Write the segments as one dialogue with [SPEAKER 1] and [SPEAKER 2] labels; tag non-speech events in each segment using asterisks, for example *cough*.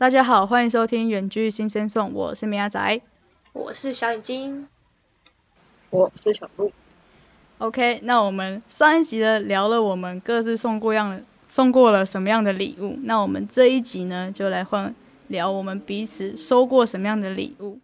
[SPEAKER 1] 大家好，欢迎收听《远距新生颂》，我是米亚仔。
[SPEAKER 2] 我是小眼睛，
[SPEAKER 3] 我是小鹿。
[SPEAKER 1] OK，那我们上一集呢聊了我们各自送过样的送过了什么样的礼物，那我们这一集呢就来换聊我们彼此收过什么样的礼物。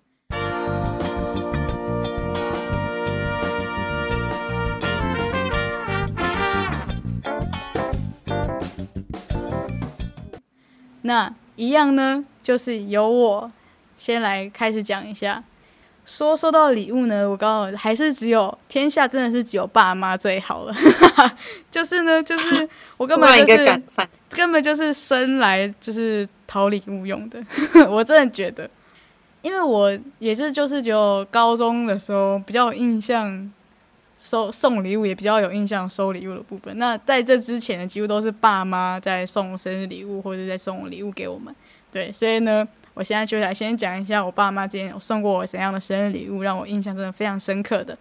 [SPEAKER 1] 那一样呢，就是由我先来开始讲一下。说收到礼物呢，我刚好还是只有天下真的是只有爸妈最好了，*laughs* 就是呢，就是我根本 *laughs* 就是，根本就是生来就是讨礼物用的，*laughs* 我真的觉得，因为我也是就是只有高中的时候比较有印象收送礼物，也比较有印象收礼物的部分。那在这之前呢，几乎都是爸妈在送生日礼物或者在送礼物给我们。对，所以呢，我现在就来先讲一下我爸妈之前送过我怎样的生日礼物，让我印象真的非常深刻的。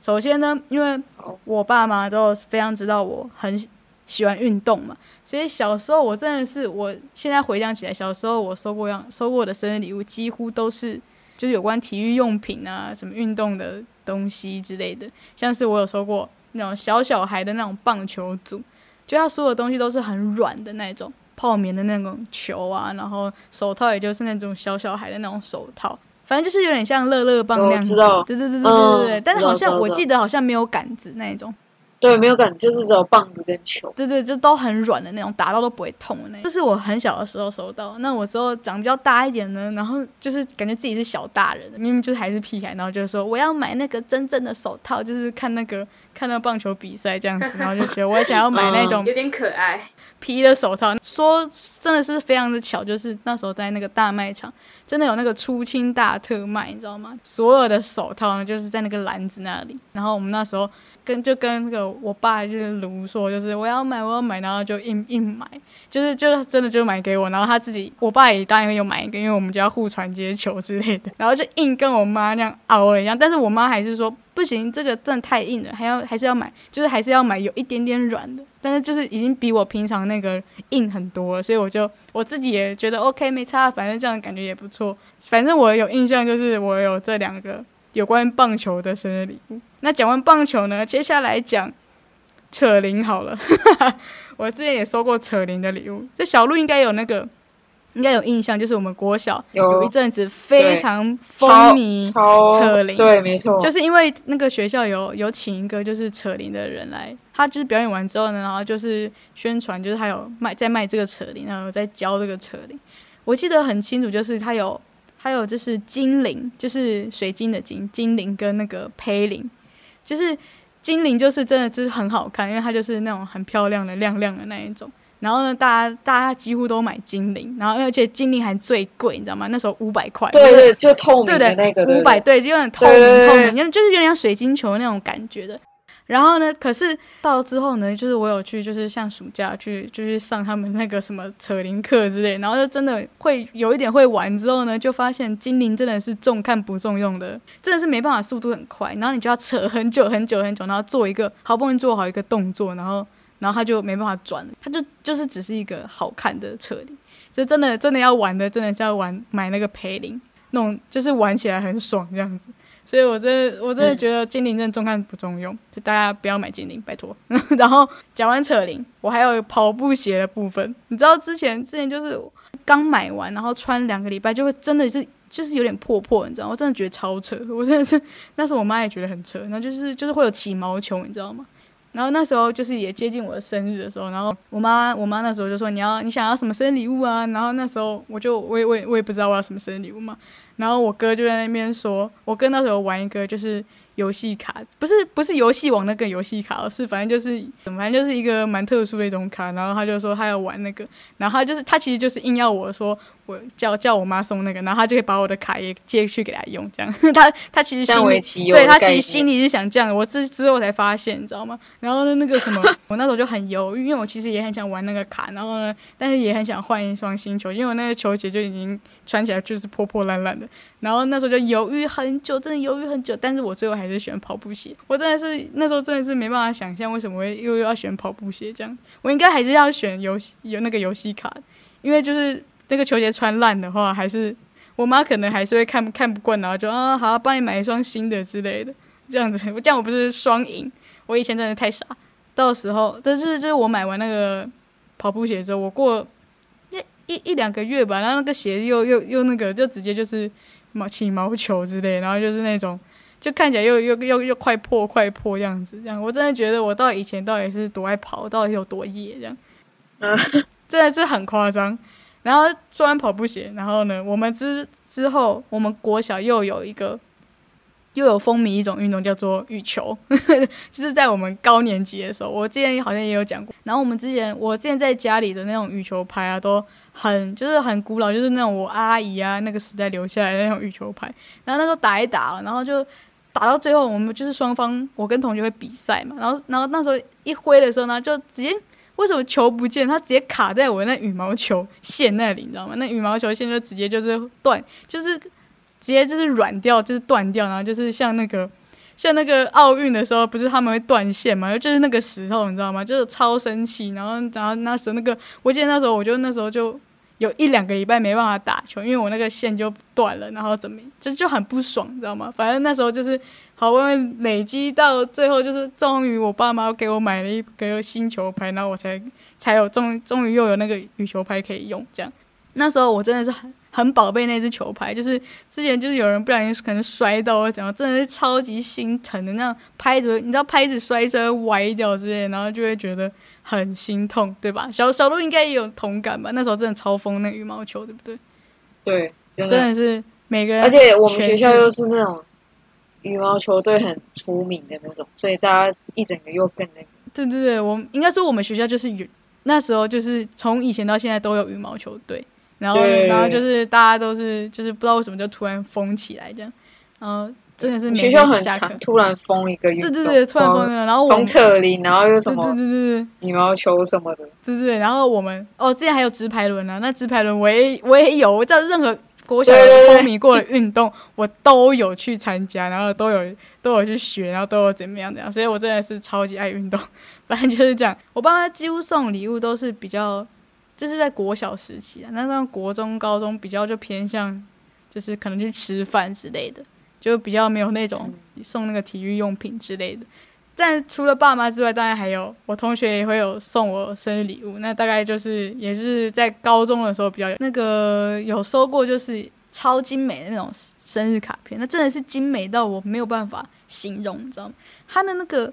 [SPEAKER 1] 首先呢，因为我爸妈都非常知道我很喜欢运动嘛，所以小时候我真的是，我现在回想起来，小时候我收过样收过的生日礼物，几乎都是就是有关体育用品啊，什么运动的东西之类的。像是我有收过那种小小孩的那种棒球组，就他所有东西都是很软的那种泡棉的那种球啊，然后手套也就是那种小小孩的那种手套。反正就是有点像乐乐棒那样子，对对对对对对但是好像我记得好像没有杆子那一种，
[SPEAKER 3] 对，没有感，就是只有棒子跟球。
[SPEAKER 1] 对对，就都很软的那种，打到都不会痛的那种。这是我很小的时候收到。那我之后长比较大一点呢，然后就是感觉自己是小大人，明明就是还是屁孩，然后就说我要买那个真正的手套，就是看那个看那个棒球比赛这样子，*laughs* 然后就觉得我也想要买那种
[SPEAKER 2] 有点可爱。
[SPEAKER 1] 皮的手套。说真的是非常的巧，就是那时候在那个大卖场，真的有那个出清大特卖，你知道吗？所有的手套呢，就是在那个篮子那里。然后我们那时候跟就跟那个我爸就是卢说，就是我要买我要买，然后就硬硬买，就是就真的就买给我，然后他自己我爸也当然有买一个，因为我们就要互传接球之类的，然后就硬跟我妈那样熬了一样，但是我妈还是说不行，这个真的太硬了，还要还是要买，就是还是要买有一点点软的，但是就是已经比我平常那个硬很多了，所以我就我自己也觉得 OK 没差，反正这样感觉也不错。反正我有印象就是我有这两个有关棒球的生日礼物。那讲完棒球呢，接下来讲扯铃好了。*laughs* 我之前也收过扯铃的礼物，这小鹿应该有那个。应该有印象，就是我们国小
[SPEAKER 3] 有
[SPEAKER 1] 有一阵子非常风
[SPEAKER 3] 超
[SPEAKER 1] 靡扯铃，
[SPEAKER 3] 对，没错，
[SPEAKER 1] 就是因为那个学校有有请一个就是扯铃的人来，他就是表演完之后呢，然后就是宣传，就是他有卖在卖这个扯铃，然后有在教这个扯铃。我记得很清楚，就是他有他有就是金铃，就是水晶的金金铃跟那个胚铃，就是金铃就是真的就是很好看，因为它就是那种很漂亮的亮亮的那一种。然后呢，大家大家几乎都买精灵，然后而且精灵还最贵，你知道吗？那时候五百块，
[SPEAKER 3] 对对，就透明的那个，对
[SPEAKER 1] 五百对，就有点透明透明，就是有点像水晶球那种感觉的。然后呢，可是到之后呢，就是我有去，就是像暑假去，就是上他们那个什么扯铃课之类，然后就真的会有一点会玩。之后呢，就发现精灵真的是重看不重用的，真的是没办法，速度很快，然后你就要扯很久很久很久，然后做一个好不容易做好一个动作，然后然后他就没办法转了，它就就是只是一个好看的扯铃。就真的真的要玩的，真的是要玩买那个陪铃，那种就是玩起来很爽这样子。所以我真的我真的觉得精灵真的重看不重用，就大家不要买精灵，拜托。*laughs* 然后讲完扯铃，我还有跑步鞋的部分。你知道之前之前就是刚买完，然后穿两个礼拜就会真的是就是有点破破，你知道？我真的觉得超扯，我真的是那时候我妈也觉得很扯，然后就是就是会有起毛球，你知道吗？然后那时候就是也接近我的生日的时候，然后我妈我妈那时候就说你要你想要什么生日礼物啊？然后那时候我就我也我也我也不知道我要什么生日礼物嘛。然后我哥就在那边说，我哥那时候玩一个就是游戏卡，不是不是游戏王那个游戏卡，是反正就是反正就是一个蛮特殊的一种卡。然后他就说他要玩那个，然后他就是他其实就是硬要我说我叫叫我妈送那个，然后她就会把我的卡也借去给她用，这样 *laughs* 她她其实心里对她其实心里是想这样的，我之之后才发现，你知道吗？然后呢，那个什么，*laughs* 我那时候就很犹豫，因为我其实也很想玩那个卡，然后呢，但是也很想换一双新球，因为我那个球鞋就已经穿起来就是破破烂烂的。然后那时候就犹豫很久，真的犹豫很久，但是我最后还是选跑步鞋。我真的是那时候真的是没办法想象为什么会又又要选跑步鞋这样，我应该还是要选游戏有那个游戏卡，因为就是。这个球鞋穿烂的话，还是我妈可能还是会看看不惯，然后就啊好，帮你买一双新的之类的，这样子，*laughs* 这样我不是双赢？我以前真的太傻，到时候，但是就是我买完那个跑步鞋之后，我过一一一两个月吧，然后那个鞋又 *laughs* 又又那个，就直接就是毛起毛球之类，然后就是那种。就看起来又 *laughs* 又又又快破快破样子，这样我真的觉得我到以前到底是多爱跑，到底有多野这样，真的是很夸张。然后说完跑步鞋，然后呢，我们之之后我们国小又有一个又有风靡一种运动叫做羽球，*laughs* 就是在我们高年级的时候，我之前好像也有讲过。然后我们之前我之前在家里的那种羽球拍啊，都很就是很古老，就是那种我阿姨啊那个时代留下来的那种羽球拍。然后那时候打一打，然后就。打到最后，我们就是双方，我跟同学会比赛嘛。然后，然后那时候一挥的时候呢，就直接为什么球不见？它直接卡在我那羽毛球线那里，你知道吗？那羽毛球线就直接就是断，就是直接就是软掉，就是断掉。然后就是像那个像那个奥运的时候，不是他们会断线嘛？就是那个时候，你知道吗？就是超生气。然后，然后那时候那个，我记得那时候，我就那时候就。有一两个礼拜没办法打球，因为我那个线就断了，然后怎么这就很不爽，你知道吗？反正那时候就是好不容易累积到最后，就是终于我爸妈给我买了一个新球拍，然后我才才有终终于又有那个羽球拍可以用。这样那时候我真的是很很宝贝那只球拍，就是之前就是有人不小心可能摔到或怎样，真的是超级心疼的那样拍子，你知道拍子摔摔歪掉之类，然后就会觉得。很心痛，对吧？小小鹿应该也有同感吧？那时候真的超疯那羽毛球，对不对？
[SPEAKER 3] 对，
[SPEAKER 1] 真的是每个人，
[SPEAKER 3] 而且我们学校又是那种羽毛球队很出名的那种，所以大家一整个又更那个。
[SPEAKER 1] 对对对，我应该说我们学校就是羽，那时候就是从以前到现在都有羽毛球队，然后然后就是大家都是就是不知道为什么就突然疯起来这样，然后。真的是
[SPEAKER 3] 学校很长，突然封一个运动，
[SPEAKER 1] 对对对，突然封一个，然后
[SPEAKER 3] 从扯铃，然后又什么，
[SPEAKER 1] 对对对
[SPEAKER 3] 对，羽毛球什么的，
[SPEAKER 1] 对对对，然后我们哦，之前还有直排轮啊，那直排轮我也我也有，我在任何国小风靡过的运动，*laughs* 我都有去参加，然后都有都有去学，然后都有怎么样怎样，所以我真的是超级爱运动。*laughs* 反正就是这样，我爸妈几乎送礼物都是比较，就是在国小时期啊，那上国中、高中比较就偏向，就是可能去吃饭之类的。就比较没有那种送那个体育用品之类的，但除了爸妈之外，当然还有我同学也会有送我生日礼物。那大概就是也是在高中的时候比较有那个有收过，就是超精美的那种生日卡片。那真的是精美到我没有办法形容，你知道吗？他的那个，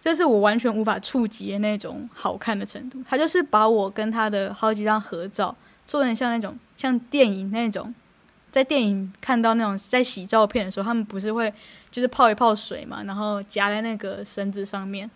[SPEAKER 1] 这是我完全无法触及的那种好看的程度。他就是把我跟他的好几张合照做成像那种像电影那种。在电影看到那种在洗照片的时候，他们不是会就是泡一泡水嘛，然后夹在那个绳子上面，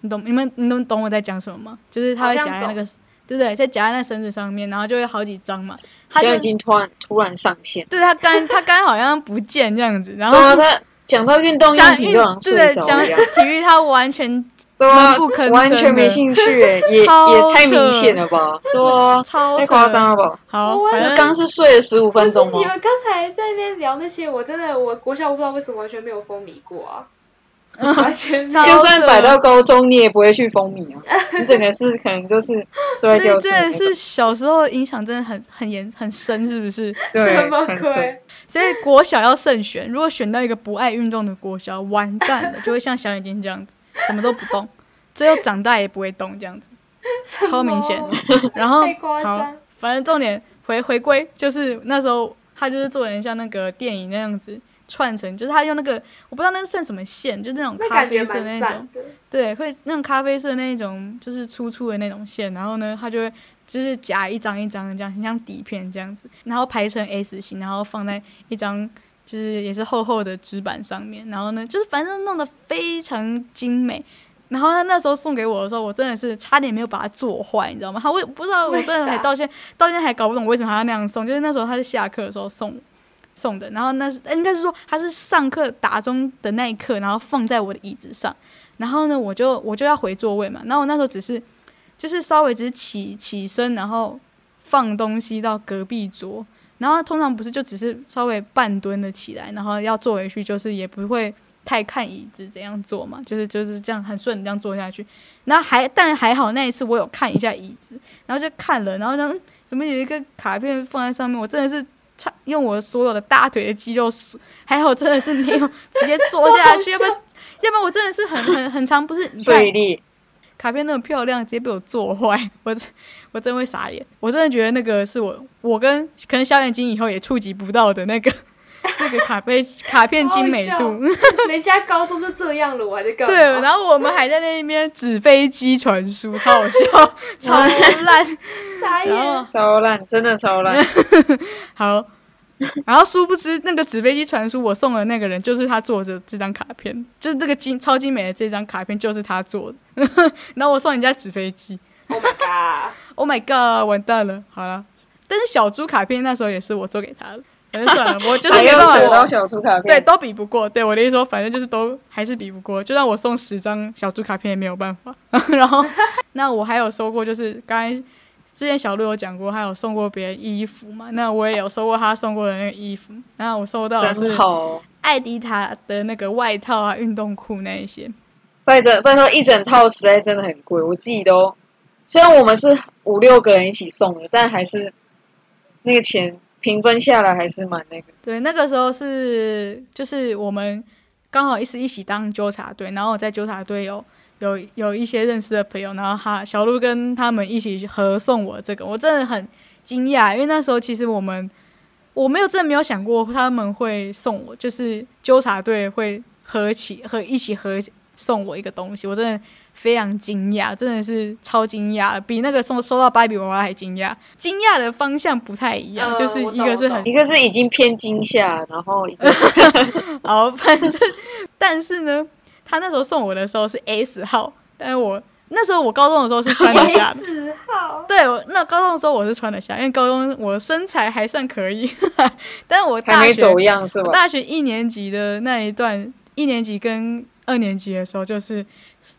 [SPEAKER 1] 你懂？你们你们懂我在讲什么吗？就是他会夹在那个，对不对？在夹在那绳子上面，然后就会好几张嘛。
[SPEAKER 3] 他就已经突然突然上线。
[SPEAKER 1] 对他刚他刚好像不见这样子，然后
[SPEAKER 3] 他讲到运动用品就好像睡着
[SPEAKER 1] 讲体育他完全。
[SPEAKER 3] 对啊，完全没兴趣 *laughs* 哎，也也太明显了吧？对啊，太夸张了吧？
[SPEAKER 1] 好，
[SPEAKER 3] 反正刚是睡了十五分钟吗？
[SPEAKER 2] 你们刚才在那边聊那些，我真的，我国小我不知道为什么完全没有风靡过啊，*laughs* 完全就
[SPEAKER 3] 算摆到高中，你也不会去风靡啊。*laughs* 你整个是可能就是坐在教室。
[SPEAKER 1] 真的是小时候影响真的很很严很深，是不是？
[SPEAKER 3] 对，很深。
[SPEAKER 1] 所以国小要慎选，如果选到一个不爱运动的国小，完蛋了，就会像小眼睛这样子。什么都不动，最后长大也不会动，这样子，超明显。*laughs* 然后好，反正重点回回归就是那时候他就是做人像那个电影那样子串成，就是他用那个我不知道那是算什么线，就是那种咖啡色那种，对，会那种咖啡色那一种就是粗粗的那种线，然后呢，他就会就是夹一张一张这样，很像底片这样子，然后排成 S 型，然后放在一张。就是也是厚厚的纸板上面，然后呢，就是反正弄得非常精美。然后他那时候送给我的时候，我真的是差点没有把它做坏，你知道吗？他我不知道，我真的还 *laughs* 到现到现在还搞不懂为什么他要那样送。就是那时候他是下课的时候送送的，然后那是应该是说他是上课打钟的那一刻，然后放在我的椅子上。然后呢，我就我就要回座位嘛。然后我那时候只是就是稍微只是起起身，然后放东西到隔壁桌。然后通常不是就只是稍微半蹲的起来，然后要坐回去，就是也不会太看椅子怎样坐嘛，就是就是这样很顺这样坐下去。然后还但还好那一次我有看一下椅子，然后就看了，然后呢怎么有一个卡片放在上面？我真的是差用我所有的大腿的肌肉，还好真的是没有直接坐下去，要不然要不然我真的是很很很长，不是你看
[SPEAKER 3] 碎裂，
[SPEAKER 1] 卡片那么漂亮，直接被我做坏，*laughs* 我真我真会傻眼。我真的觉得那个是我我跟可能小眼睛以后也触及不到的那个 *laughs* 那个卡片卡片精美度。*laughs*
[SPEAKER 2] 人家高中就这样了，我还在干嘛？
[SPEAKER 1] 对，然后我们还在那边纸飞机传输，超好笑，超烂。
[SPEAKER 2] 傻
[SPEAKER 1] 然后
[SPEAKER 2] 眼。
[SPEAKER 3] 超烂，真的超烂。
[SPEAKER 1] 好，*laughs* 然后殊不知那个纸飞机传输我送的那个人就是他做的这张卡片，就是这个精超精美的这张卡片就是他做的。*laughs* 然后我送人家纸飞机
[SPEAKER 2] Oh my
[SPEAKER 1] god！，Oh *laughs* my god，完蛋了。好了，但是小猪卡片那时候也是我做给他的，反正算了，我就是没办法
[SPEAKER 3] 小猪卡片对，
[SPEAKER 1] 都比不过。对我的意思说，反正就是都还是比不过。就算我送十张小猪卡片也没有办法。然后，那我还有收过，就是刚才之前小鹿有讲过，他有送过别人衣服嘛？那我也有收过他送过的那个衣服。然后我收到的是
[SPEAKER 3] 好。
[SPEAKER 1] 艾迪塔的那个外套啊、运动裤那一些。
[SPEAKER 3] 拜整拜托一整套实在真的很贵，我自己都虽然我们是五六个人一起送的，但还是那个钱平分下来还是蛮那个。
[SPEAKER 1] 对，那个时候是就是我们刚好一是一起当纠察队，然后我在纠察队有有有一些认识的朋友，然后他小鹿跟他们一起合送我这个，我真的很惊讶，因为那时候其实我们我没有真的没有想过他们会送我，就是纠察队会合起和一起合送我一个东西，我真的非常惊讶，真的是超惊讶，比那个送收到芭比娃娃还惊讶。惊讶的方向不太一样，
[SPEAKER 2] 嗯
[SPEAKER 1] 就是一个是很
[SPEAKER 3] 一个是已经偏惊吓，然后一个 *laughs*
[SPEAKER 1] 好，反正但是呢，他那时候送我的时候是 S 号，但是我那时候我高中的时候是穿得下的。
[SPEAKER 2] S 号，
[SPEAKER 1] 对，我那高中的时候我是穿得下，因为高中我身材还算可以，*laughs* 但是我
[SPEAKER 3] 还
[SPEAKER 1] 大学
[SPEAKER 3] 没走样是吧？
[SPEAKER 1] 我大学一年级的那一段，一年级跟二年级的时候，就是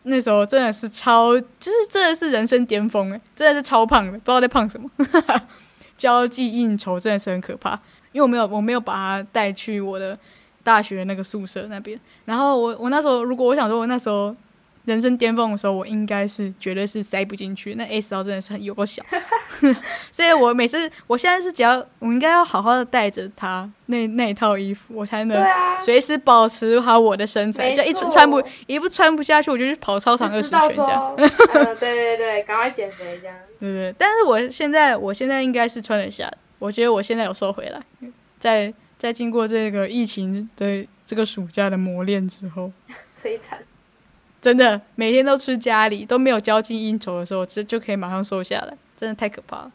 [SPEAKER 1] 那时候真的是超，就是真的是人生巅峰哎，真的是超胖的，不知道在胖什么。*laughs* 交际应酬真的是很可怕，因为我没有我没有把他带去我的大学那个宿舍那边。然后我我那时候如果我想说我那时候人生巅峰的时候，我应该是绝对是塞不进去，那 S 号真的是很有够小，*laughs* 所以我每次我现在是只要我应该要好好的带着它那那一套衣服，我才能随时保持好我的身材，就一
[SPEAKER 2] 错
[SPEAKER 1] 穿不一不穿不下去，我就去跑操场二十圈这样。
[SPEAKER 2] 呃，对对对，赶快减肥这样。*laughs*
[SPEAKER 1] 对对，但是我现在我现在应该是穿得下，我觉得我现在有瘦回来，在在经过这个疫情的这个暑假的磨练之后，*laughs*
[SPEAKER 2] 摧残，
[SPEAKER 1] 真的每天都吃家里都没有交际应酬的时候，就就可以马上瘦下来，真的太可怕了。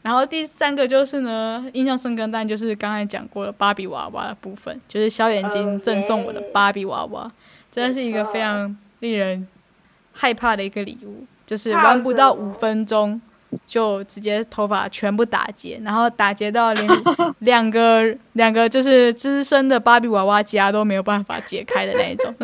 [SPEAKER 1] 然后第三个就是呢，印象深刻，但就是刚才讲过的芭比娃娃的部分，就是小眼睛赠送我的芭比娃娃，真的是一个非常令人害怕的一个礼物，就是玩不到五分钟就直接头发全部打结，然后打结到连 *laughs* 两个两个就是资深的芭比娃娃夹都没有办法解开的那一种，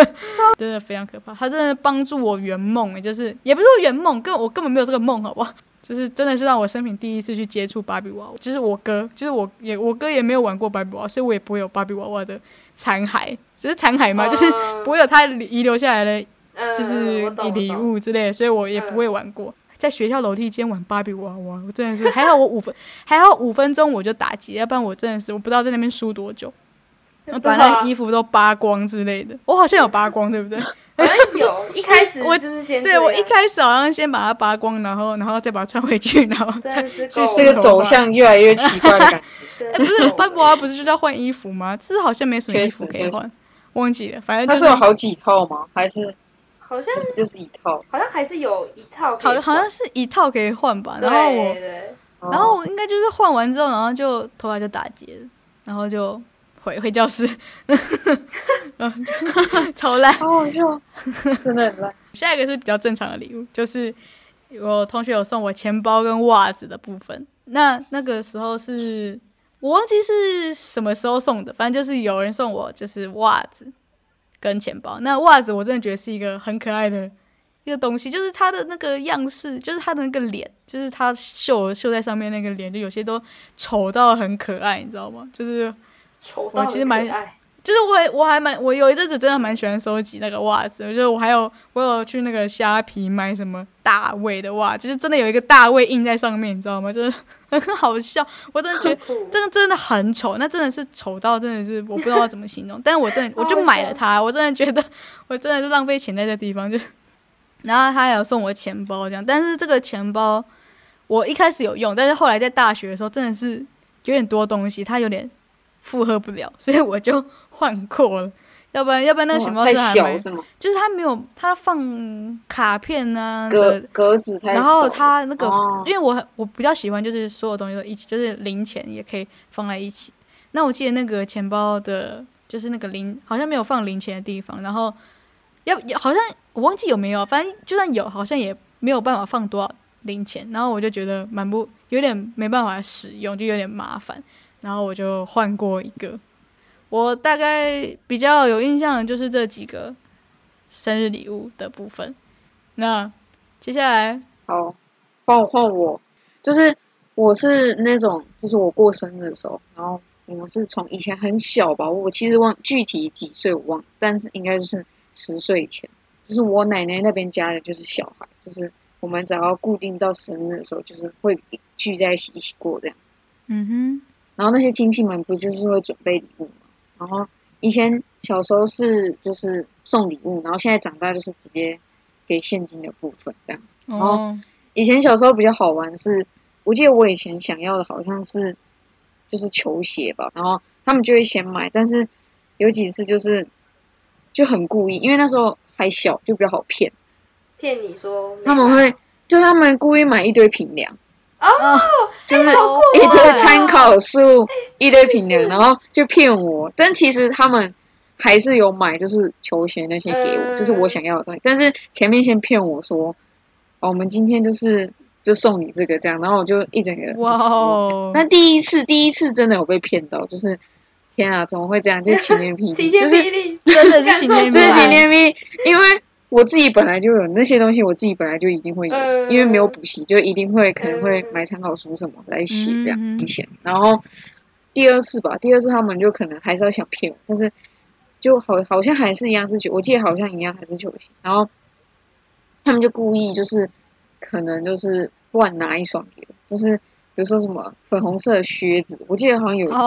[SPEAKER 1] *laughs* 真的非常可怕。他真的帮助我圆梦，欸就是也不是说圆梦，根我根本没有这个梦，好不好？就是真的是让我生平第一次去接触芭比娃娃，就是我哥，就是我也我哥也没有玩过芭比娃娃，所以我也不会有芭比娃娃的残骸，只是残骸嘛，就是
[SPEAKER 2] 嗯
[SPEAKER 1] 不会有他遗留下来的
[SPEAKER 2] 嗯
[SPEAKER 1] 就是礼。物之类的，所以我也不会玩过。在学校楼梯间玩芭比娃娃，我真的是还好，我五分还好五分钟我就打结，要不然我真的是我不知道在那边输多久，我把那衣服都扒光之类的。我好像有扒光，对不对？
[SPEAKER 2] 好像有，一开始
[SPEAKER 1] 我
[SPEAKER 2] 就是先
[SPEAKER 1] 对我一开始好像先把它扒光，然后然后再把它穿回去，然后再
[SPEAKER 2] 真的是
[SPEAKER 1] 去
[SPEAKER 3] 这个走向越来越奇怪的感觉。*laughs*
[SPEAKER 1] 不是芭比娃娃不是就叫换衣服吗？这是好像没什么衣服可以换，忘记了，反正
[SPEAKER 3] 它
[SPEAKER 1] 就是
[SPEAKER 3] 有好几套吗？还是
[SPEAKER 2] 好像
[SPEAKER 3] 是就是一套？
[SPEAKER 2] 好像还是有一套可以换，
[SPEAKER 1] 好好像是一套可以换吧。然后我
[SPEAKER 2] 对对
[SPEAKER 3] 哦
[SPEAKER 1] 然后我应该就是换完之后，然后就头发就打结了，然后就回回教室，*laughs* 超烂。
[SPEAKER 3] 好好笑，真的很烂。
[SPEAKER 1] 下一个是比较正常的礼物，就是我同学有送我钱包跟袜子的部分。那那个时候是我忘记是什么时候送的，反正就是有人送我就是袜子跟钱包。那袜子我真的觉得是一个很可爱的一个东西，就是它的那个样式，就是它的那个脸，就是它绣绣在上面那个脸，就有些都丑到很可爱，你知道吗？就是
[SPEAKER 2] 丑到
[SPEAKER 1] 我其实蛮就是我还我还蛮我有一阵子真的蛮喜欢收集那个袜子，就是我还有我有去那个虾皮买什么大卫的袜子，就是真的有一个大卫印在上面，你知道吗？就是 *laughs* 很好笑，我真的觉得
[SPEAKER 2] 酷
[SPEAKER 1] 这个真的很丑，那真的是丑到真的是我不知道怎么形容，*laughs* 但是我真的我就买了它，我真的觉得我真的是浪费钱在这地方，就 *laughs* 然后他还有送我钱包这样，但是这个钱包我一开始有用，但是后来在大学的时候真的是有点多东西，它有点负荷不了，*laughs* 所以我就换过了。要不然，要不然那个钱包
[SPEAKER 3] 太小是吗？
[SPEAKER 1] 就是它没有它放卡片啊
[SPEAKER 3] 格
[SPEAKER 1] 的，
[SPEAKER 3] 格子太。
[SPEAKER 1] 然后它那个，
[SPEAKER 3] 哦
[SPEAKER 1] 因为我我比较喜欢就是所有东西都一起，就是零钱也可以放在一起。那我记得那个钱包的，就是那个零好像没有放零钱的地方，然后要要好像我忘记有没有，反正就算有，好像也没有办法放多少零钱。然后我就觉得蛮不有点没办法使用，就有点麻烦。然后我就换过一个。我大概比较有印象的就是这几个生日礼物的部分。那接下来
[SPEAKER 3] 好，换我换我，就是我是那种，就是我过生日的时候，然后我们是从以前很小吧，我其实忘具体几岁我忘了，但是应该就是十岁以前，就是我奶奶那边家的就是小孩，就是我们只要固定到生日的时候，就是会聚在一起一起过这样。
[SPEAKER 1] 嗯
[SPEAKER 3] 然后那些亲戚们不就是会准备礼物嘛？然后以前小时候是就是送礼物，然后现在长大就是直接给现金的部分这样。
[SPEAKER 1] 哼，
[SPEAKER 3] 哦
[SPEAKER 1] 哦，
[SPEAKER 3] 以前小时候比较好玩是，我记得我以前想要的好像是就是球鞋吧，然后他们就会先买，但是有几次就是就很故意，因为那时候还小，就比较好骗，
[SPEAKER 2] 骗你说
[SPEAKER 3] 他们会就他们故意买一堆平量，
[SPEAKER 2] 哦，
[SPEAKER 3] 就是一堆
[SPEAKER 1] 哦
[SPEAKER 3] 参考书，一堆评论，然后就骗我，但其实他们。还是有买，就是球鞋那些给我，
[SPEAKER 2] 嗯
[SPEAKER 3] 就是我想要的东西。但是前面先骗我说，哦，我们今天就是就送你这个这样，然后我就一整个 *laughs*
[SPEAKER 1] 哇哦，
[SPEAKER 3] 那第一次，第一次真的有被骗到，就是天啊，怎么会这样？就是晴天霹雳，*laughs* 就是
[SPEAKER 1] 真的是晴天霹雳，*laughs*
[SPEAKER 3] 因为我自己本来就有那些东西，我自己本来就一定会有，
[SPEAKER 2] 嗯
[SPEAKER 3] 因为没有补习，就一定会可能会
[SPEAKER 2] 嗯
[SPEAKER 3] 买参考书什么来写这样。
[SPEAKER 1] 嗯
[SPEAKER 3] 以前，然后第二次吧，第二次他们就可能还是要想骗我，但是就好好像还是一样是球，我记得好像一样还是球鞋，然后他们就故意就是可能就是乱拿一双给我，就是比如说什么粉红色的靴子，我记得好像有一次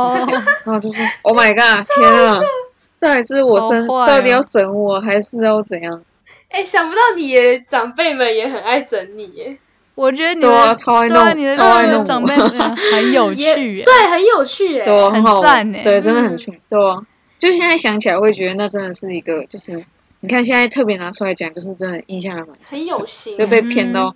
[SPEAKER 3] 然后就是 Oh my god，天啊！*laughs* 到底是我生，到底要整我，还是要怎样？
[SPEAKER 2] 哎，想不到你的长辈们也很爱整你耶，
[SPEAKER 1] 我觉得你
[SPEAKER 3] 对啊，
[SPEAKER 1] 们
[SPEAKER 3] 超爱
[SPEAKER 1] 对啊，你的
[SPEAKER 3] 弄，超爱弄，
[SPEAKER 1] 长辈们 *laughs* 很有趣耶，
[SPEAKER 2] 对，很有趣耶，
[SPEAKER 3] 对啊，
[SPEAKER 1] 很
[SPEAKER 3] 好玩，对，真的很
[SPEAKER 2] 嗯
[SPEAKER 3] 趣，对啊。就现在想起来，会觉得那真的是一个，就是你看现在特别拿出来讲，就是真的印象还蛮，
[SPEAKER 2] 很有心
[SPEAKER 3] 就，被骗到。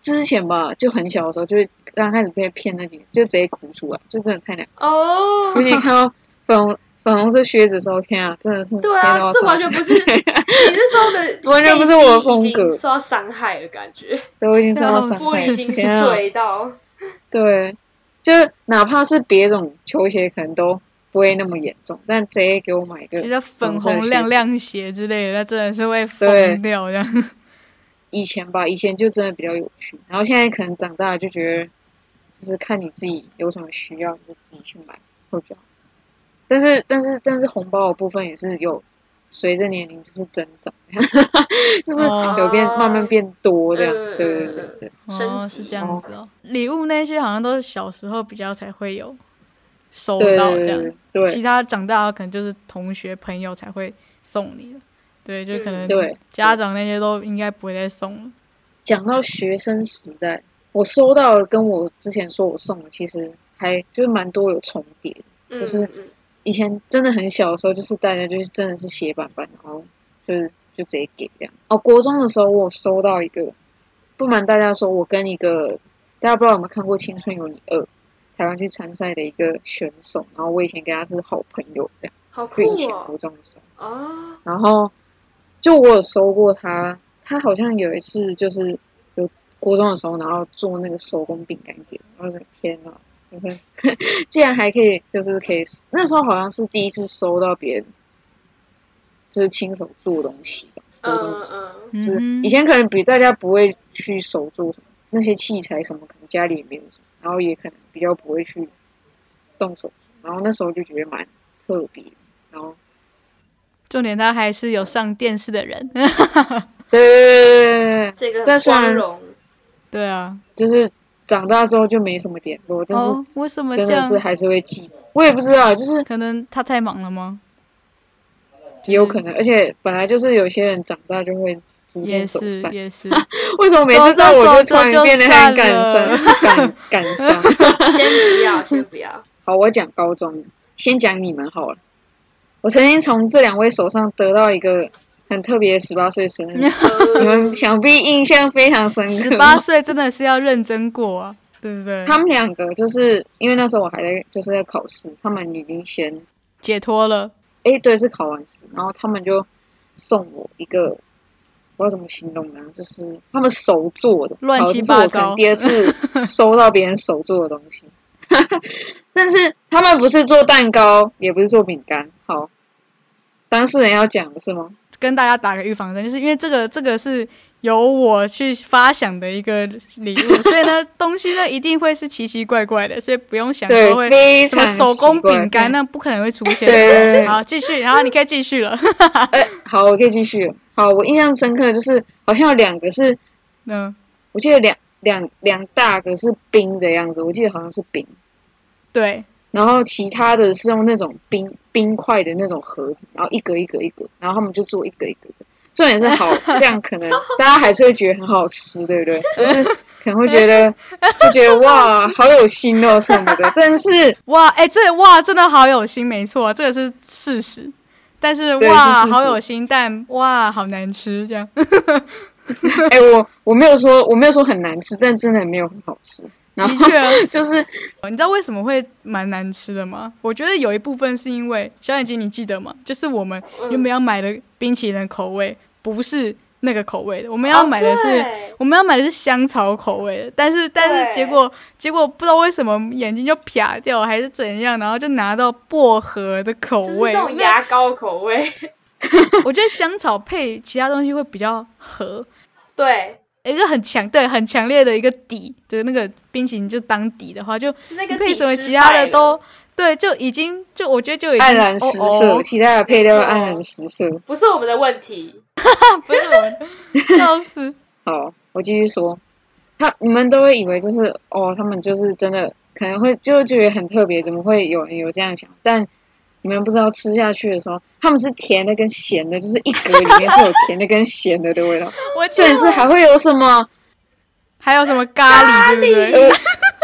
[SPEAKER 3] 之前吧，就很小的时候，就是刚开始被骗那几年，就直接哭出来，就真的太难。
[SPEAKER 2] 哦
[SPEAKER 3] 尤，其看到粉红粉红色靴子的时候，天啊，真的是
[SPEAKER 2] 对啊这完全不是 *laughs* 你那时候的 *laughs*
[SPEAKER 3] 完全不是我的风格
[SPEAKER 2] 受到伤害的感觉，
[SPEAKER 3] 都已经受到伤害 *laughs*
[SPEAKER 2] 已经！碎到，
[SPEAKER 3] 对，就哪怕是别种球鞋，可能都不会那么严重，但直接给我买一个
[SPEAKER 1] 比较粉红亮亮鞋之类的，那真的是会疯
[SPEAKER 3] 对
[SPEAKER 1] 掉这样。
[SPEAKER 3] 以前吧，以前就真的比较有趣，然后现在可能长大了就觉得，就是看你自己有什么需要，你就自己去买会比较好。但是但是但是红包的部分也是有随着年龄就是增长，*laughs* 就是
[SPEAKER 1] 哦
[SPEAKER 3] 有变慢慢变多这样，
[SPEAKER 2] 嗯
[SPEAKER 3] 对对对对，
[SPEAKER 1] 哦，是这样子哦。礼物那些好像都是小时候比较才会有收到这样，
[SPEAKER 3] 对
[SPEAKER 1] 其他长大了可能就是同学朋友才会送你的。对，就可能
[SPEAKER 2] 嗯
[SPEAKER 3] 对
[SPEAKER 1] 家长那些都应该不会再送了。
[SPEAKER 3] 讲到学生时代，我收到的跟我之前说我送的，其实还就是蛮多有重叠就是
[SPEAKER 2] 嗯
[SPEAKER 3] 以前真的很小的时候，就是大家就是真的是写板板，然后就是就直接给这样。哦，国中的时候我有收到一个，不瞒大家说，我跟一个大家不知道有没有看过《青春有你二》，台湾去参赛的一个选手，然后我以前跟他是好朋友这样，
[SPEAKER 2] 好酷
[SPEAKER 3] 就以前
[SPEAKER 2] 哦
[SPEAKER 3] 国中的时候。
[SPEAKER 2] 哦，
[SPEAKER 3] 然后就我有收过他，他好像有一次就是有国中的时候，然后做那个手工饼干给我，我的天呐，就是竟然还可以，就是可以，那时候好像是第一次收到别人就是亲手做东西吧，
[SPEAKER 2] 嗯嗯，
[SPEAKER 3] 就是以前可能比大家不会去手做什么那些器材什么，可能家里也没有什么，然后也可能比较不会去动手做，然后那时候就觉得蛮特别，然后
[SPEAKER 1] 重点他还是有上电视的人。
[SPEAKER 3] 对对对对对，
[SPEAKER 2] 这个
[SPEAKER 3] 但是啊
[SPEAKER 2] 光荣，
[SPEAKER 1] 对啊，
[SPEAKER 3] 就是长大之后就没什么联络，但是
[SPEAKER 1] 哦，为什么
[SPEAKER 3] 真的是？还是会记。我也不知道，就是
[SPEAKER 1] 可能他太忙了吗？
[SPEAKER 3] 也有可能，而且本来就是有些人长大就会逐渐走散。
[SPEAKER 1] 是也是，*laughs*
[SPEAKER 3] 为什么每次到我就突然变得很感伤、*laughs* 感感伤？
[SPEAKER 2] 先不要，先不要。
[SPEAKER 3] 好，我讲高中，先讲你们好了。我曾经从这两位手上得到一个很特别的十八岁生日，*laughs* 你们想必印象非常深刻。
[SPEAKER 1] 十八岁真的是要认真过啊，对不对？
[SPEAKER 3] 他们两个就是因为那时候我还在就是在考试，他们已经先
[SPEAKER 1] 解脱了，
[SPEAKER 3] 诶，对，是考完试，然后他们就送我一个。不知道怎么形容呢，就是他们手做的，
[SPEAKER 1] 乱七八糟
[SPEAKER 3] 可能第二次收到别人手做的东西，*laughs* 但是他们不是做蛋糕，也不是做饼干。好，当事人要讲的是吗？
[SPEAKER 1] 跟大家打个预防针，就是因为这个这个是由我去发想的一个礼物，*laughs* 所以呢，东西呢一定会是奇奇怪怪的，所以不用想
[SPEAKER 3] 对
[SPEAKER 1] 说，会什么手工饼干，那不可能会出现。好，继续，然后你可以继续了。
[SPEAKER 3] 哎，好，我可以继续。好，我印象深刻的就是好像有两个是，
[SPEAKER 1] 嗯，
[SPEAKER 3] 我记得两两两大个是冰的样子，我记得好像是冰，
[SPEAKER 1] 对，
[SPEAKER 3] 然后其他的是用那种冰冰块的那种盒子，然后一格一格一格，然后他们就做一格一格的。重点是好，*laughs* 这样可能大家还是会觉得很好吃，对不对？*laughs* 就是可能会觉得会觉得哇，好有心哦什么的。但是 *laughs*
[SPEAKER 1] 哇，哎、这哇真的好有心，没错，这个是事实。但是
[SPEAKER 3] 对
[SPEAKER 1] 哇，好有心，但哇，好难吃，这样。
[SPEAKER 3] 哎、我我没有说我没有说很难吃，但真的没有很好吃。*laughs* 然后
[SPEAKER 1] 的确啊 *laughs*
[SPEAKER 3] 就是
[SPEAKER 1] 你知道为什么会蛮难吃的吗？我觉得有一部分是因为小眼睛，你记得吗？就是我们
[SPEAKER 2] 嗯
[SPEAKER 1] 原本要买的冰淇淋口味不是那个口味的，我们要买的是、
[SPEAKER 2] 哦
[SPEAKER 1] 我们要买的是香草口味的，但是但是结果结果不知道为什么眼睛就撇掉还是怎样，然后就拿到薄荷的口味。
[SPEAKER 2] 就是那种牙膏口味。*laughs*
[SPEAKER 1] 我觉得香草配其他东西会比较合，
[SPEAKER 2] 对，
[SPEAKER 1] 一个很强对很强烈的一个底的那个冰淇淋就当底的话，就是
[SPEAKER 2] 那个
[SPEAKER 1] 配什么其他的都对，就已经就我觉得就已经
[SPEAKER 3] 黯然失色，
[SPEAKER 1] 哦哦
[SPEAKER 3] 其他的配料黯然失色。*laughs*
[SPEAKER 2] 不是我们的问题。*laughs*
[SPEAKER 1] 不是我们笑死。*laughs*
[SPEAKER 3] 好，我继续说，他你们都会以为就是哦，他们就是真的可能会就觉得很特别，怎么会有人有这样想？但你们不知道吃下去的时候，他们是甜的跟咸的，就是一格里面是有甜的跟咸的的味道。*laughs*
[SPEAKER 1] 我记得
[SPEAKER 3] 这也是还会有什么
[SPEAKER 1] 还有什么咖喱，对不对？
[SPEAKER 3] 呃，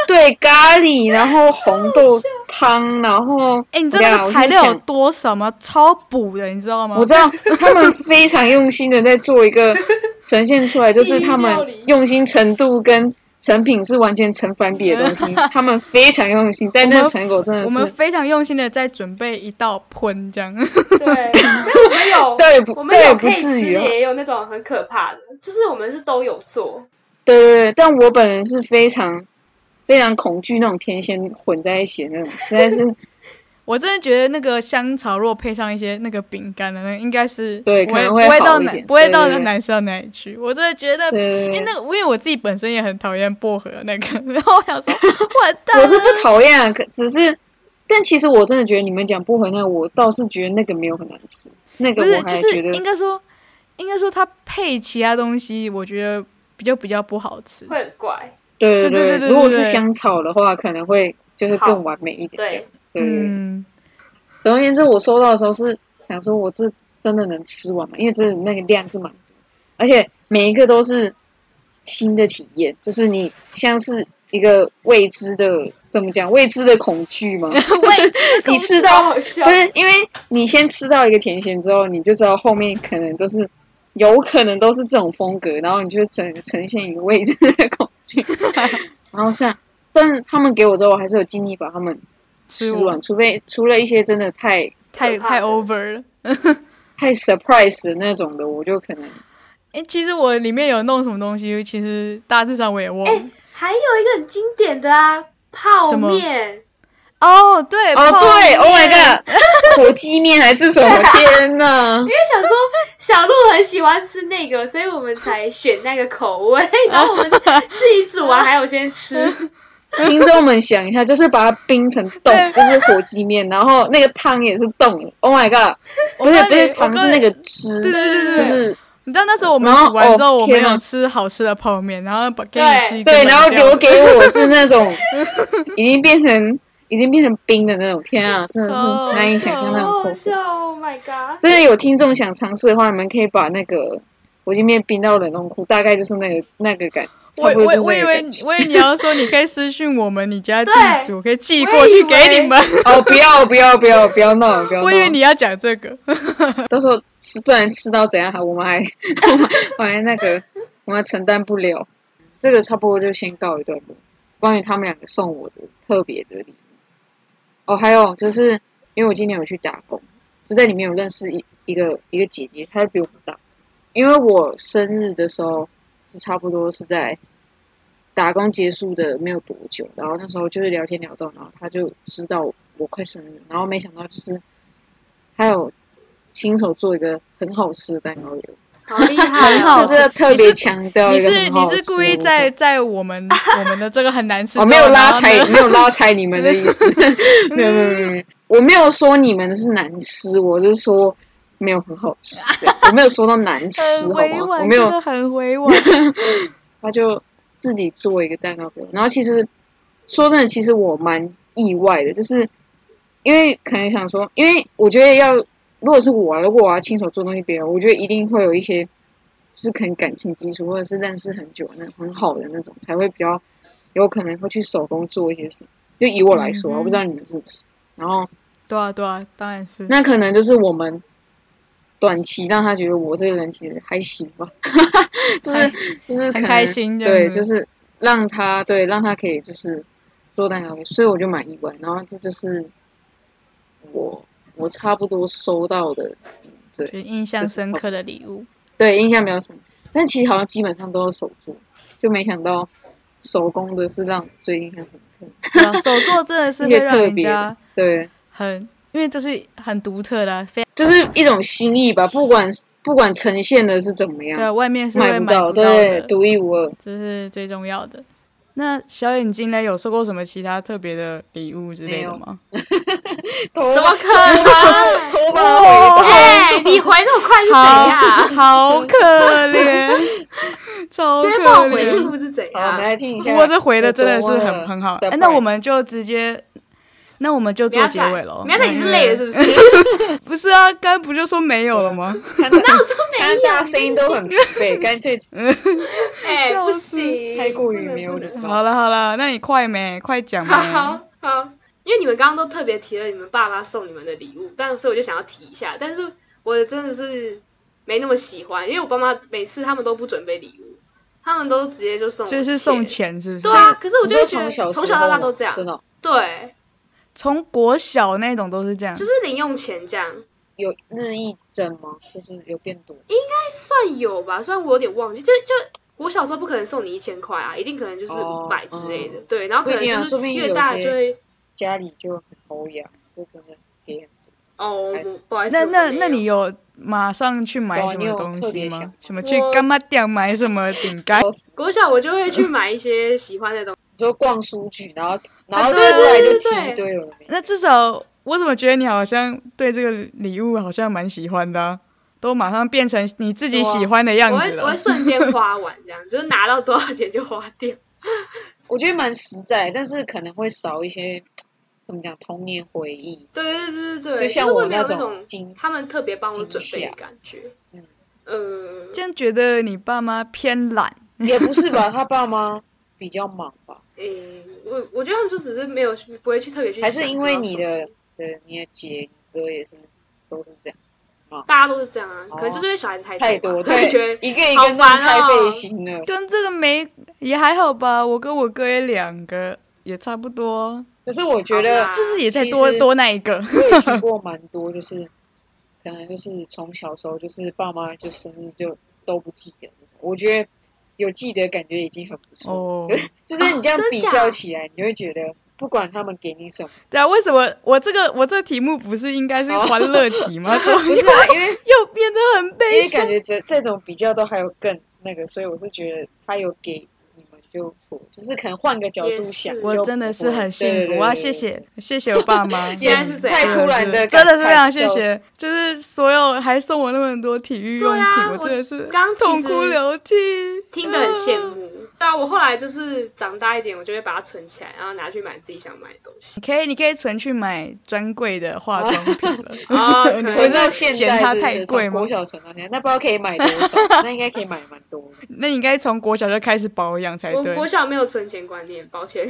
[SPEAKER 3] 对咖喱，然后红豆汤，然后
[SPEAKER 1] 哎、你知道那
[SPEAKER 3] 我
[SPEAKER 1] 个材料有多少吗？超补的，你知道吗？
[SPEAKER 3] 我知道他们非常用心的在做一个呈现出来，就是他们 *laughs* 用心程度跟成品是完全成反比的东西。*laughs* 他们非常用心，但那个成果真的是
[SPEAKER 1] 我们非常用心的在准备一道喷，这样。
[SPEAKER 2] 对，*laughs* 但我们有，*laughs*
[SPEAKER 3] 对不
[SPEAKER 2] 我们有
[SPEAKER 3] 对不
[SPEAKER 2] 可以吃也有那种很可怕的，就是我们是都有做。
[SPEAKER 3] 对对对，但我本人是非常非常恐惧那种天仙混在一起的那种，实在是
[SPEAKER 1] 我真的觉得那个香草如果配上一些那个饼干的那，应该是不会
[SPEAKER 3] 对可能会
[SPEAKER 1] 不会到
[SPEAKER 3] 好一点
[SPEAKER 1] 难不会到
[SPEAKER 3] 对对对
[SPEAKER 1] 难吃到哪里去。我真的觉得，因为那个因为我自己本身也很讨厌薄荷那个，*laughs* 然后我想说，*laughs* 完蛋，
[SPEAKER 3] 我是不讨厌啊，可只是，但其实我真的觉得你们讲薄荷那个，我倒是觉得那个没有很难吃，那个
[SPEAKER 1] 不是
[SPEAKER 3] 我还
[SPEAKER 1] 就是
[SPEAKER 3] 觉得
[SPEAKER 1] 应该说应该说它配其他东西，我觉得比较比较不好吃。
[SPEAKER 2] 会很怪。
[SPEAKER 3] 对
[SPEAKER 1] 对对对对
[SPEAKER 3] 如果是香草的话，可能会就是更完美一点。
[SPEAKER 2] 对，
[SPEAKER 3] 对对对。
[SPEAKER 1] 嗯，
[SPEAKER 3] 总而言之，我收到的时候是想说，我这真的能吃完吗？因为这那个量是蛮多，而且每一个都是新的体验，就是你像是一个未知的，怎么讲？未知的恐惧吗？*laughs* *laughs* 你吃到不。是因为你先吃到一个甜咸之后，你就知道后面可能都是有可能都是这种风格，然后你就呈呈现一个未知的恐惧。*laughs* 然后像，但是他们给我之后，我还是有尽力把他们吃
[SPEAKER 1] 吃完
[SPEAKER 3] 完，除非除了一些真的太
[SPEAKER 1] 太太 over 了。*laughs* *laughs*
[SPEAKER 3] 太 surprise 那种的，我就可能
[SPEAKER 1] 哎、其实我里面有弄什么东西，其实大致上我也忘了。
[SPEAKER 2] 哎还有一个很经典的啊，泡面。
[SPEAKER 1] 哦，对，
[SPEAKER 3] 哦
[SPEAKER 1] 泡
[SPEAKER 3] 对，Oh my god，火鸡面还是什么？天呐 *laughs*
[SPEAKER 2] 因！为想说小鹿很喜欢吃那个，所以我们才选那个口味，然后我们自己煮完还有先吃。*laughs*
[SPEAKER 3] 听众们想一下，就是把它冰成冻，就是火鸡面，然后那个汤也是冻。Oh my god！不是不是汤，是那个汁，
[SPEAKER 1] 对对对对，
[SPEAKER 3] 就是
[SPEAKER 1] 你知道那时候我们煮完之后，我没有吃好吃的泡面，然后把给你吃一
[SPEAKER 3] 对，然后留给我是那种 *laughs* 已经变成已经变成冰的那种。天啊，*laughs* 真的是难以想象那种
[SPEAKER 2] 好笑！Oh my god！
[SPEAKER 3] 真的有听众想尝试的话，你们可以把那个火鸡面冰到冷冻库，大概就是那个那个感。
[SPEAKER 1] 我我我以为我以为你要说你可以私信我们你家 *laughs* 地址，我可以寄过去给你们。
[SPEAKER 3] 哦，不要不要不要不要闹不要！
[SPEAKER 1] 我以为你要讲这个，*laughs*
[SPEAKER 3] 到时候吃不然吃到怎样？我们还 *laughs* 我们还那个我们承担不了。这个差不多就先告一段落。关于他们两个送我的特别的礼物。哦，还有就是因为我今年有去打工，就在里面有认识一一个一个姐姐，她比我们大。因为我生日的时候。是差不多是在打工结束的没有多久，然后那时候就是聊天聊到，然后他就知道我快生日，然后没想到就是还有亲手做一个很好吃的蛋糕给我，
[SPEAKER 2] 好厉害，*laughs*
[SPEAKER 3] 就是特别强调
[SPEAKER 1] 一个你是你是故意在在我们 *laughs* 我们的这个很难吃，
[SPEAKER 3] 我没有拉踩没有拉踩你们的意思，*laughs* 没有没有没有，我没有说你们是难吃，我是说。没有很好吃，我没有说到难吃，好吗？我没有
[SPEAKER 1] 很委婉。*laughs*
[SPEAKER 3] 他就自己做一个蛋糕给我，然后其实说真的，其实我蛮意外的，就是因为可能想说，因为我觉得要如果是我，如果我要亲手做东西别人，我觉得一定会有一些就是可能感情基础，或者是认识很久那很好的那种，才会比较有可能会去手工做一些事。就以我来说，我不知道你们是不是。然后，
[SPEAKER 1] 对啊，对啊，当然是。
[SPEAKER 3] 那可能就是我们。短期让他觉得我这个人其实还行吧，就 *laughs* 是就是
[SPEAKER 1] 很开心，
[SPEAKER 3] 对，就是让他对让他可以就是做蛋糕，所以我就蛮意外。然后这就是我我差不多收到的，对，
[SPEAKER 1] 印象深刻的礼物，
[SPEAKER 3] 对，印象比较深。但其实好像基本上都是手做，就没想到手工的是让最印象深
[SPEAKER 1] 刻。手做真的是会让人家 *laughs*
[SPEAKER 3] 对
[SPEAKER 1] 很。因为这是很独特的，非
[SPEAKER 3] 就是一种心意吧。不管不管呈现的是怎么样，
[SPEAKER 1] 对外面是
[SPEAKER 3] 买
[SPEAKER 1] 不到，
[SPEAKER 3] 对，独一无二，
[SPEAKER 1] 这是最重要的。那小眼睛呢？有收过什么其他特别的礼物之类的吗？*laughs*
[SPEAKER 2] 怎么可能？*laughs*
[SPEAKER 3] 头发？
[SPEAKER 2] 哎，你回那么快是怎样？
[SPEAKER 1] 好可怜，*laughs* 超可怜。
[SPEAKER 2] 回复是怎样？
[SPEAKER 3] 我们来听一下。
[SPEAKER 1] 不过这回的真的是很很好。哎，那我们就直接。那我们就做结尾喽。
[SPEAKER 2] 苗仔，你是累了是不是？*laughs*
[SPEAKER 1] 不是啊，刚不就说没有了吗？
[SPEAKER 2] 那我说没有？
[SPEAKER 3] 大家声音都很疲干脆。*laughs*
[SPEAKER 2] 哎，不行，
[SPEAKER 3] 太过于没有礼貌。
[SPEAKER 1] 好了好了，那你快没？快讲
[SPEAKER 2] 好好好，因为你们刚刚都特别提了你们爸妈送你们的礼物，但所以我就想要提一下。但是我真的是没那么喜欢，因为我爸妈每次他们都不准备礼物，他们都直接就送，
[SPEAKER 1] 就是送钱，是不是？
[SPEAKER 2] 对啊，可是我就觉得从小到大都这样，
[SPEAKER 3] 真的。
[SPEAKER 2] 对。
[SPEAKER 1] 从国小那种都是这样，
[SPEAKER 2] 就是零用钱这样，
[SPEAKER 3] 有日益增吗？就是有变多？
[SPEAKER 2] 应该算有吧，虽然我有点忘记。就就我小时候不可能送你一千块啊，一定可能就是五百之类的。对，然后可能就是越大就会
[SPEAKER 3] 家里就很厚养，就真的给很多。
[SPEAKER 2] 哦，不好意思。
[SPEAKER 1] 那那那你有马上去买什么东西吗？什么去干妈店买什么饼干？
[SPEAKER 2] 国小我就会去买一些喜欢的东。
[SPEAKER 3] 就逛书局，然后然后出来就提一堆了。
[SPEAKER 1] 那至少我怎么觉得你好像对这个礼物好像蛮喜欢的，都马上变成你自己喜欢的样子
[SPEAKER 2] 了。我会瞬间花完，这样就是拿到多少钱就花掉。*laughs*
[SPEAKER 3] 我觉得蛮实在，但是可能会少一些怎么讲童年回忆。
[SPEAKER 2] 对对对对对，
[SPEAKER 3] 就像我那
[SPEAKER 2] 种他们特别帮我准备的感觉。嗯
[SPEAKER 1] 呃，这样觉得你爸妈偏懒
[SPEAKER 3] 也不是吧？他爸妈比较忙吧。
[SPEAKER 2] 诶，我我觉得他们就只是没有不会去特别去，
[SPEAKER 3] 还是因为你的对你的姐哥也是都是这样
[SPEAKER 2] 啊，大家都是这样啊，可能就是因为小孩子太
[SPEAKER 3] 太
[SPEAKER 2] 多，
[SPEAKER 3] 对，
[SPEAKER 2] 觉得
[SPEAKER 3] 一个一个太费心了。
[SPEAKER 1] 跟这个没也还好吧，我跟我哥也两个，也差不多。
[SPEAKER 3] 可是我觉得
[SPEAKER 1] 就是也在多多那一个，
[SPEAKER 3] 我也听 *laughs* 过蛮多，就是可能就是从小时候就是爸妈就生日就都不记得，我觉得。有记得感觉已经很不错，对，*laughs* 就是你这样比较起来，你会觉得不管他们给你什么，
[SPEAKER 1] 对啊，为什么我这个我这题目不是应该是欢乐题吗？*laughs*
[SPEAKER 3] 不是，啊，因为
[SPEAKER 1] 又变得很悲
[SPEAKER 3] 伤，因为感觉这这种比较都还有更那个，所以我是觉得他有给就错，就是可能换个角度想，
[SPEAKER 1] 我真的是很幸福，我要谢谢谢谢我爸妈。*laughs*
[SPEAKER 2] 是
[SPEAKER 3] 太突然的，
[SPEAKER 1] 真的是非常谢。谢，就是所有还送我那么多体育用品，
[SPEAKER 2] 啊
[SPEAKER 1] 我真的是
[SPEAKER 2] 刚
[SPEAKER 1] 痛哭流涕，
[SPEAKER 2] 听得很羡慕。对啊，我后来就是长大一点，我就会把它存起来，然后拿去买自己想买的东西。
[SPEAKER 1] 你可以，你可以存去买专柜的化妆品了。
[SPEAKER 2] 哦 *laughs* 可以
[SPEAKER 1] 你
[SPEAKER 3] 存到现在
[SPEAKER 1] 嫌它太贵吗
[SPEAKER 3] 国？小存到现在，那不知道可以买多少？那应该可以买蛮多。*laughs*
[SPEAKER 1] 那你应该从国小就开始保养才对。
[SPEAKER 2] 我国小没有存钱观念，抱歉。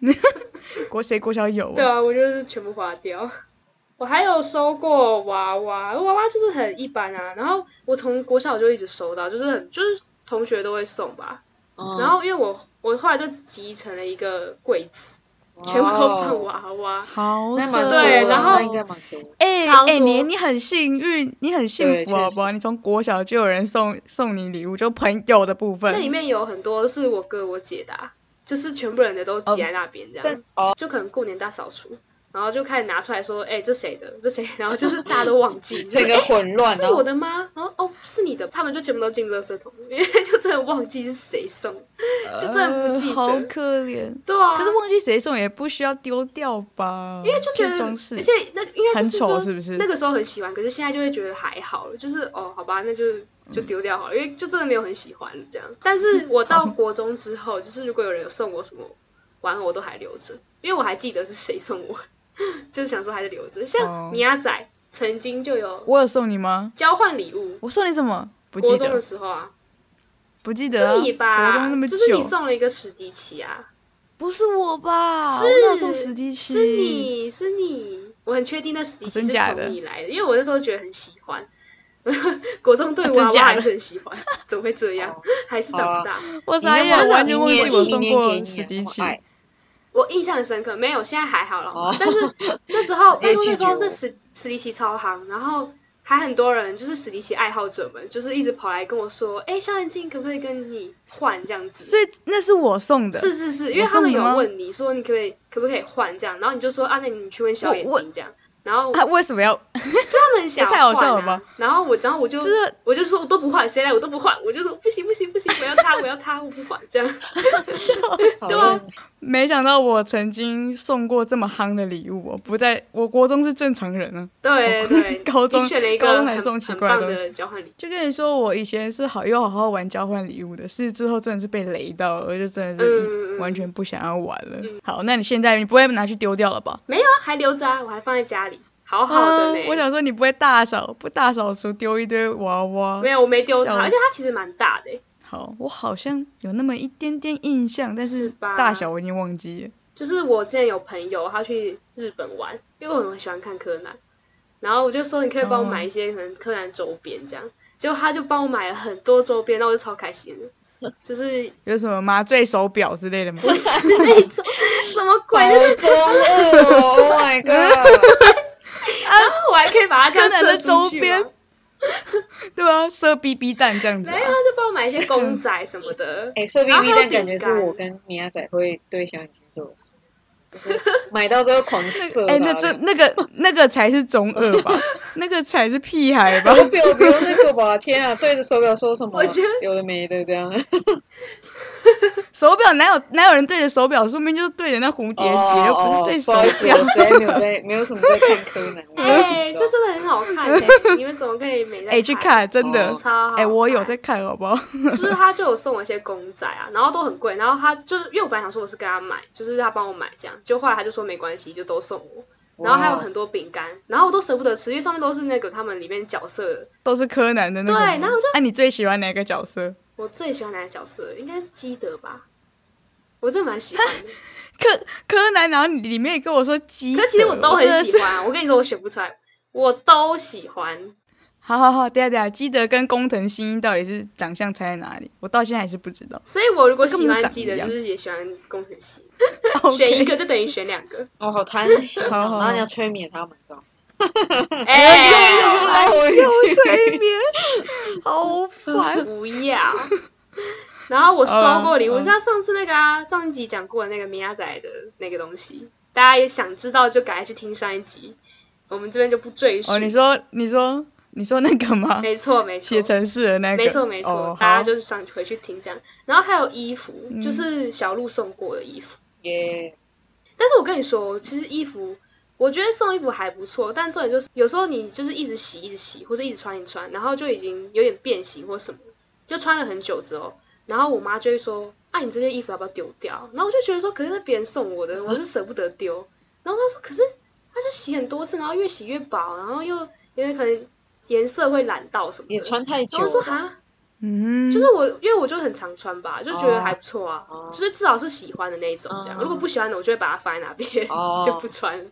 [SPEAKER 2] *laughs*
[SPEAKER 1] 国谁国小有、
[SPEAKER 2] 对啊，我就是全部花掉。我还有收过娃娃，娃娃就是很一般啊。然后我从国小就一直收到，就是很就是同学都会送吧。
[SPEAKER 3] 嗯
[SPEAKER 2] 然后因为我我后来就集成了一个柜子，全部都放娃娃。
[SPEAKER 1] 好
[SPEAKER 2] 对然后
[SPEAKER 3] 那应该蛮多。
[SPEAKER 1] 哎哎、你你很幸运，你很幸福好不好？你从国小就有人送送你礼物，就朋友的部分。
[SPEAKER 2] 那里面有很多是我哥我姐的、啊，就是全部人的都挤在那边这样。就可能过年大扫除，然后就开始拿出来说，哎、这谁的？这谁？*laughs* 然后就是大家都忘记，*laughs*
[SPEAKER 3] 整个混乱，
[SPEAKER 2] 是我的吗？然后哦，是你的，他们就全部都进垃圾桶，因为就真的忘记是谁送，就真的不记得。
[SPEAKER 1] 呃好可怜。
[SPEAKER 2] 对啊，
[SPEAKER 1] 可是忘记谁送也不需要丢掉吧？
[SPEAKER 2] 因为就觉得而且那应该就是说
[SPEAKER 1] 很丑是不是
[SPEAKER 2] 那个时候很喜欢，可是现在就会觉得还好了，就是哦，好吧，那就就丢掉好了，因为就真的没有很喜欢这样。但是 *laughs* 我到国中之后，就是如果有人有送我什么玩偶，我都还留着，因为我还记得是谁送我，*laughs* 就是想说还是留着。
[SPEAKER 1] 哦
[SPEAKER 2] 像米亚仔曾经就有
[SPEAKER 1] 我有送你吗？
[SPEAKER 2] 交换礼物，
[SPEAKER 1] 我送你什么？不记
[SPEAKER 2] 国中的，时候啊，
[SPEAKER 1] 不记得、啊。
[SPEAKER 2] 是你吧？
[SPEAKER 1] 国中那么久，
[SPEAKER 2] 就是你送了一个史迪奇啊，
[SPEAKER 1] 不是我吧？
[SPEAKER 2] 是
[SPEAKER 1] 我送史迪奇？
[SPEAKER 2] 是你是你，我很确定那史迪奇是从你来的，因为我那时候觉得很喜欢。*laughs* 国中对
[SPEAKER 1] 啊
[SPEAKER 2] 娃娃还是很喜欢，怎么会这样？
[SPEAKER 3] 哦 *laughs*
[SPEAKER 2] 还是长不大？
[SPEAKER 1] 我完全忘记我送过史迪奇。
[SPEAKER 3] 爱
[SPEAKER 2] 我印象很深刻，没有，现在还好了。
[SPEAKER 3] 哦。
[SPEAKER 2] 但是那时候，因为那时候那史史迪奇超行，然后还很多人就是史迪奇爱好者们，就是一直跑来跟我说：“哎，小眼镜可不可以跟你换？这样子？”
[SPEAKER 1] 所以那是我送的，
[SPEAKER 2] 是是是，因为他们有问你说你可不可以可不可以换这样，然后你就说啊，那你去问小眼
[SPEAKER 1] 我
[SPEAKER 2] 睛这样，然后
[SPEAKER 1] 他为什么要？
[SPEAKER 2] 他们想
[SPEAKER 1] 这太好笑了吧
[SPEAKER 2] 然后我然后我就
[SPEAKER 1] 就是
[SPEAKER 2] 我就说我都不换，谁来我都不换，我就说不行不行不行，*laughs* 我要他我要他我不换这样。*laughs*
[SPEAKER 3] 好
[SPEAKER 2] 对啊
[SPEAKER 3] 认识
[SPEAKER 1] 没想到我曾经送过这么夯的礼物，我不在我国中是正常人啊。
[SPEAKER 2] 对对，
[SPEAKER 1] 高中
[SPEAKER 2] 你选了一个
[SPEAKER 1] 高中还送奇怪的东西
[SPEAKER 2] 交换礼物，
[SPEAKER 1] 就跟你说，我以前是好又好好玩交换礼物的，是之后真的是被雷到了，我就真的是完全不想要玩了。
[SPEAKER 2] 嗯
[SPEAKER 1] 好，那你现在你不会拿去丢掉了吧？
[SPEAKER 2] 没有啊，还留着啊，我还放在家里，好好的呢。
[SPEAKER 1] 啊我想说你不会大扫不大扫除丢一堆娃娃
[SPEAKER 2] 没？有，我没丢它，而且它其实蛮大的欸，
[SPEAKER 1] 好，我好像有那么一点点印象，但是大小我已经忘记了。
[SPEAKER 2] 就是我之前有朋友他去日本玩，因为我很喜欢看柯南，然后我就说你可以帮我买一些可能柯南周边这样，结果他就帮我买了很多周边，那我就超开心的，就是
[SPEAKER 1] 有什么麻醉手表之类的吗？
[SPEAKER 2] 不是那种什么鬼，*laughs*
[SPEAKER 3] 好
[SPEAKER 2] 就是
[SPEAKER 3] 中二哦！Oh my god！*laughs* *laughs* *laughs*
[SPEAKER 2] 我还可以把它这样
[SPEAKER 1] 柯南的
[SPEAKER 2] 射出去
[SPEAKER 1] 周边
[SPEAKER 2] 吗 *laughs*
[SPEAKER 1] 对啊，射 BB 弹这样子、
[SPEAKER 2] 没有，他
[SPEAKER 1] 啊。
[SPEAKER 2] 就帮我买一些公仔什么的，*laughs*
[SPEAKER 3] 哎，射 BB 弹感觉是我跟米亚仔会对小眼睛做的事，就是买到之后狂射它。
[SPEAKER 1] 哎、那这那个那个才是中二吧？那个才是屁孩吧？
[SPEAKER 3] 手表不用那个吧？天啊，对着手表说什么？
[SPEAKER 2] 我觉得
[SPEAKER 3] 有的没的这样。*laughs*
[SPEAKER 1] 手表哪有哪有人对着手表？说明就是对着那蝴蝶结，又
[SPEAKER 3] 哦
[SPEAKER 1] 不是对手
[SPEAKER 3] 不好意思，
[SPEAKER 1] 表
[SPEAKER 3] 我。实在没有在，没有什么在看柯南。*laughs*
[SPEAKER 2] 哎，这真的很好看 *laughs* 哎，你们怎么可以没在
[SPEAKER 1] 哎、去看，真的
[SPEAKER 3] 哦。
[SPEAKER 2] 超好
[SPEAKER 1] 哎、我有在看，好不好？
[SPEAKER 2] 就是他就有送我一些公仔啊，然后都很贵，然后他就是因为我本来想说我是跟他买，就是他帮我买这样，就后来他就说没关系，就都送我。然后还有很多饼干，然后我都舍不得吃，因为上面都是那个他们里面角色。
[SPEAKER 1] 都是柯南的那个。
[SPEAKER 2] 对然后我就
[SPEAKER 1] 哎、你最喜欢哪个角色？
[SPEAKER 2] 我最喜欢哪个角色？应该是基德吧，我真的蛮喜欢的。*laughs*
[SPEAKER 1] 柯柯南，然后你里面也跟我说鸡。
[SPEAKER 2] 可其实我都很喜
[SPEAKER 1] 欢。
[SPEAKER 2] 欢，我跟你说我选不出来，我都喜欢。*laughs*
[SPEAKER 1] 好好好，等一下等下，基德跟工藤新一到底是长相差在哪里？我到现在还是不知道。
[SPEAKER 2] 所以我如果喜欢基德，就是也喜欢工藤新
[SPEAKER 1] ，OK *laughs*
[SPEAKER 2] 选一个就等于选两个。
[SPEAKER 3] 哦，好贪心哦，
[SPEAKER 1] 好好好
[SPEAKER 3] 然后你要催眠他们，是吧？*laughs*
[SPEAKER 2] 哎、
[SPEAKER 3] 拉回
[SPEAKER 1] 又
[SPEAKER 3] 去。
[SPEAKER 1] 催眠，好烦。
[SPEAKER 2] 不要。然后我收过礼物，
[SPEAKER 1] 好了
[SPEAKER 2] 像上次那个啊，上一集讲过的那个米亚仔的那个东西，大家也想知道就赶快去听上一集，我们这边就不赘述。
[SPEAKER 1] 哦，你说你说你说那个吗？
[SPEAKER 2] 没错没错
[SPEAKER 1] 写，程式的那个，
[SPEAKER 2] 没错没错，
[SPEAKER 1] 哦、
[SPEAKER 2] 大家
[SPEAKER 1] 好
[SPEAKER 2] 就是上回去听这样。然后还有衣服，
[SPEAKER 1] 嗯
[SPEAKER 2] 就是小鹿送过的衣服。
[SPEAKER 3] 耶，
[SPEAKER 2] 但是我跟你说，其实衣服，我觉得送衣服还不错，但重点就是有时候你就是一直洗一直洗，或者一直穿一直穿，然后就已经有点变形或什么，就穿了很久之后，然后我妈就会说：“啊，你这件衣服要不要丢掉？”然后我就觉得说，可是是别人送我的，我是舍不得丢。然后我妈说：“可是她就洗很多次，然后越洗越薄，然后又因为可能颜色会染到什么的。”
[SPEAKER 3] 也穿太久
[SPEAKER 2] 然后我说：“
[SPEAKER 3] 了吧，
[SPEAKER 2] 哈。”
[SPEAKER 1] 嗯，
[SPEAKER 2] 就是我，因为我就很常穿吧，就觉得
[SPEAKER 3] 哦。
[SPEAKER 2] 还不错啊，
[SPEAKER 3] 哦。
[SPEAKER 2] 就是至少是喜欢的那一种这样。
[SPEAKER 3] 哦
[SPEAKER 2] 如果不喜欢的，我就会把它放在哪边，
[SPEAKER 3] 哦。*laughs*
[SPEAKER 2] 就不穿。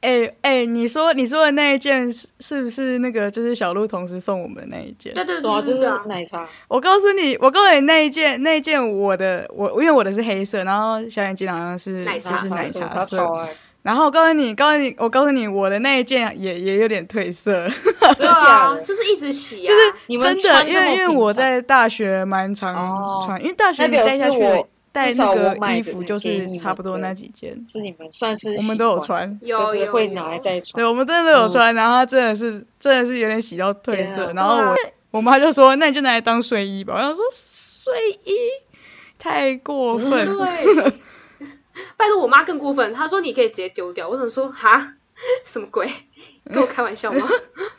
[SPEAKER 1] 哎哎、你说你说的那一件是是不是那个就是小鹿同时送我们的那一件？
[SPEAKER 2] 对对
[SPEAKER 3] 对啊，就是奶茶，
[SPEAKER 1] 我告诉你，我告诉你那一件那一件我的我因为我的是黑色，然后小眼睛好像是
[SPEAKER 2] 奶茶
[SPEAKER 1] 就是奶茶色，然后我告诉你，告诉你，我告诉你，我的那一件也也有点褪色，
[SPEAKER 2] 对啊，就是一直洗啊，
[SPEAKER 1] 就是
[SPEAKER 3] 你们
[SPEAKER 1] 真的，因为因为我在大学蛮常
[SPEAKER 3] 哦。
[SPEAKER 1] 穿，因为大学你
[SPEAKER 3] 那表
[SPEAKER 1] 带下去带那个衣服就是差不多那几件，
[SPEAKER 3] 是你们算是
[SPEAKER 1] 我们都有，穿。
[SPEAKER 2] 有
[SPEAKER 3] 就是
[SPEAKER 2] 有有
[SPEAKER 3] 会拿来再穿。
[SPEAKER 1] 对，我们真的都有
[SPEAKER 3] 嗯。
[SPEAKER 1] 穿，然后它真的是真的是有点洗到褪色，然后我
[SPEAKER 2] 啊。
[SPEAKER 1] 我妈就说：“那你就拿来当睡衣吧。”我想说睡衣？太过分，
[SPEAKER 2] 对，*laughs* 拜托我妈更过分，她说你可以直接丢掉，我想说哈，*laughs* 什么鬼？跟我开玩笑吗？